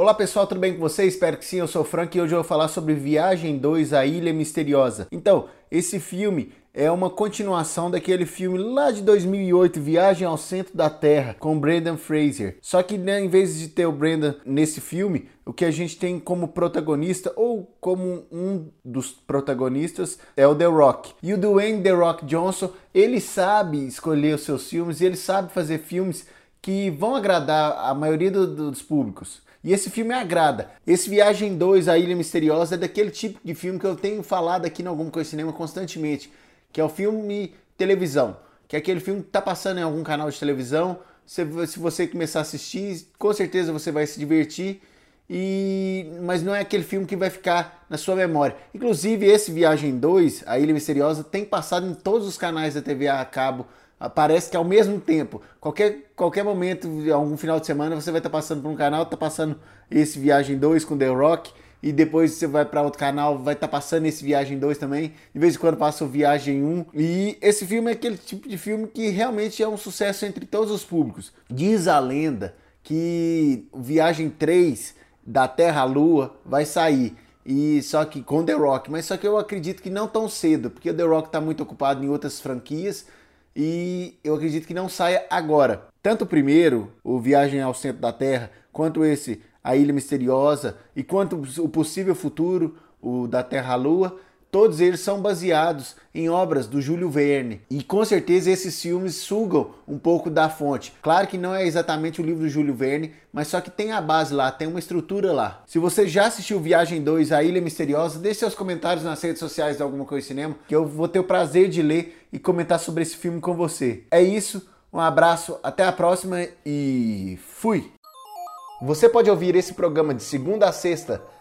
Olá pessoal, tudo bem com vocês? Espero que sim, eu sou o Frank e hoje eu vou falar sobre Viagem 2, A Ilha Misteriosa. Então, esse filme é uma continuação daquele filme lá de 2008, Viagem ao Centro da Terra, com Brendan Fraser. Só que né, em vez de ter o Brendan nesse filme, o que a gente tem como protagonista ou como um dos protagonistas é o The Rock. E o Dwayne The Rock Johnson, ele sabe escolher os seus filmes e ele sabe fazer filmes que vão agradar a maioria do, dos públicos. E esse filme agrada. Esse Viagem 2, A Ilha Misteriosa, é daquele tipo de filme que eu tenho falado aqui no Alguma Coisa Cinema constantemente, que é o filme televisão, que é aquele filme que está passando em algum canal de televisão. Se, se você começar a assistir, com certeza você vai se divertir. E mas não é aquele filme que vai ficar na sua memória. Inclusive, esse Viagem 2, A Ilha Misteriosa, tem passado em todos os canais da TV a cabo Parece que ao mesmo tempo, qualquer, qualquer momento, algum final de semana, você vai estar tá passando por um canal, tá passando esse Viagem 2 com The Rock, e depois você vai para outro canal, vai estar tá passando esse Viagem 2 também. De vez em quando passa o Viagem 1. E esse filme é aquele tipo de filme que realmente é um sucesso entre todos os públicos. Diz a lenda que Viagem 3 da Terra à Lua vai sair. E só que com The Rock, mas só que eu acredito que não tão cedo, porque o The Rock está muito ocupado em outras franquias e eu acredito que não saia agora. Tanto o primeiro, o Viagem ao Centro da Terra, quanto esse, A Ilha Misteriosa, e quanto o possível futuro, o da Terra à Lua, Todos eles são baseados em obras do Júlio Verne. E com certeza esses filmes sugam um pouco da fonte. Claro que não é exatamente o livro do Júlio Verne, mas só que tem a base lá, tem uma estrutura lá. Se você já assistiu Viagem 2, A Ilha Misteriosa, deixe seus comentários nas redes sociais de Alguma Coisa Cinema, que eu vou ter o prazer de ler e comentar sobre esse filme com você. É isso, um abraço, até a próxima e fui! Você pode ouvir esse programa de segunda a sexta